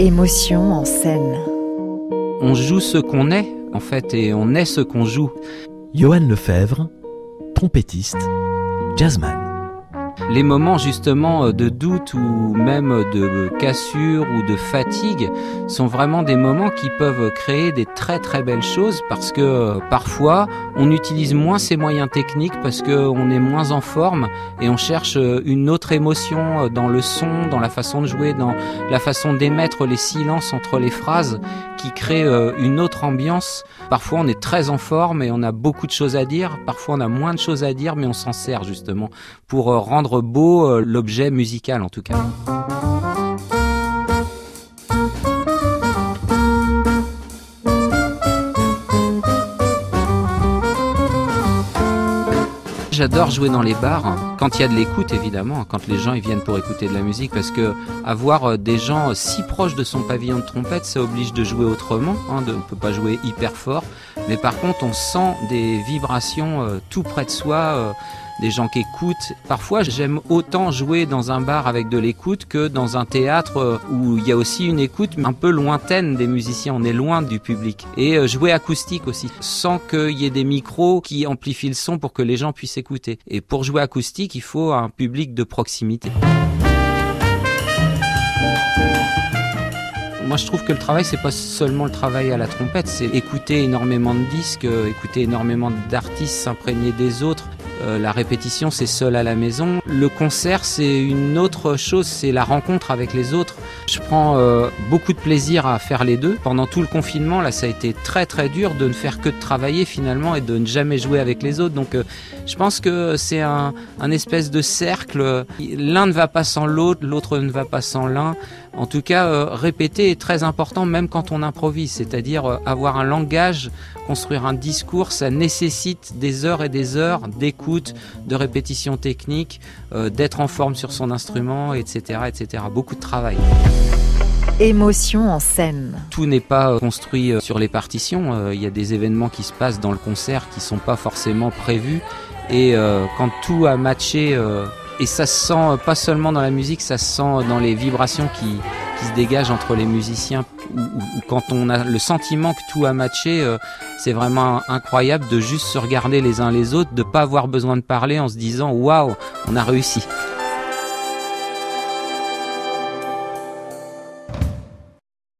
Émotion en scène. On joue ce qu'on est, en fait, et on est ce qu'on joue. Johan Lefebvre, trompettiste, jazzman les moments justement euh, de doute ou même de cassure ou de fatigue sont vraiment des moments qui peuvent créer des très très belles choses parce que euh, parfois on utilise moins ces moyens techniques parce qu'on est moins en forme et on cherche euh, une autre émotion dans le son, dans la façon de jouer, dans la façon d'émettre les silences entre les phrases qui crée une autre ambiance. Parfois on est très en forme et on a beaucoup de choses à dire, parfois on a moins de choses à dire mais on s'en sert justement pour rendre beau euh, l'objet musical en tout cas. J'adore jouer dans les bars quand il y a de l'écoute évidemment, quand les gens ils viennent pour écouter de la musique parce que avoir euh, des gens si proches de son pavillon de trompette, ça oblige de jouer autrement. Hein, de, on peut pas jouer hyper fort, mais par contre on sent des vibrations euh, tout près de soi des gens qui écoutent. Parfois, j'aime autant jouer dans un bar avec de l'écoute que dans un théâtre euh, où il y a aussi une écoute un peu lointaine des musiciens. On est loin du public. Et euh, jouer acoustique aussi, sans qu'il y ait des micros qui amplifient le son pour que les gens puissent écouter. Et pour jouer acoustique, il faut un public de proximité. Moi, je trouve que le travail, c'est pas seulement le travail à la trompette, c'est écouter énormément de disques, euh, écouter énormément d'artistes, s'imprégner des autres, euh, la répétition, c'est seul à la maison. Le concert, c'est une autre chose, c'est la rencontre avec les autres. Je prends euh, beaucoup de plaisir à faire les deux. Pendant tout le confinement, là, ça a été très très dur de ne faire que de travailler finalement et de ne jamais jouer avec les autres. Donc, euh, je pense que c'est un, un espèce de cercle. L'un ne va pas sans l'autre, l'autre ne va pas sans l'un. En tout cas, répéter est très important même quand on improvise, c'est-à-dire avoir un langage, construire un discours, ça nécessite des heures et des heures d'écoute de répétition technique, euh, d'être en forme sur son instrument, etc., etc. Beaucoup de travail. Émotion en scène. Tout n'est pas euh, construit euh, sur les partitions. Il y a des événements qui se passent dans le concert qui sont pas forcément prévus. Et quand tout a matché, et ça se sent pas seulement dans la musique, ça se sent dans les vibrations qui, qui se dégagent entre les musiciens ou, quand on a le sentiment que tout a matché, euh, c'est vraiment incroyable de juste se regarder les uns les autres, de pas avoir besoin de parler en se disant waouh, on a réussi.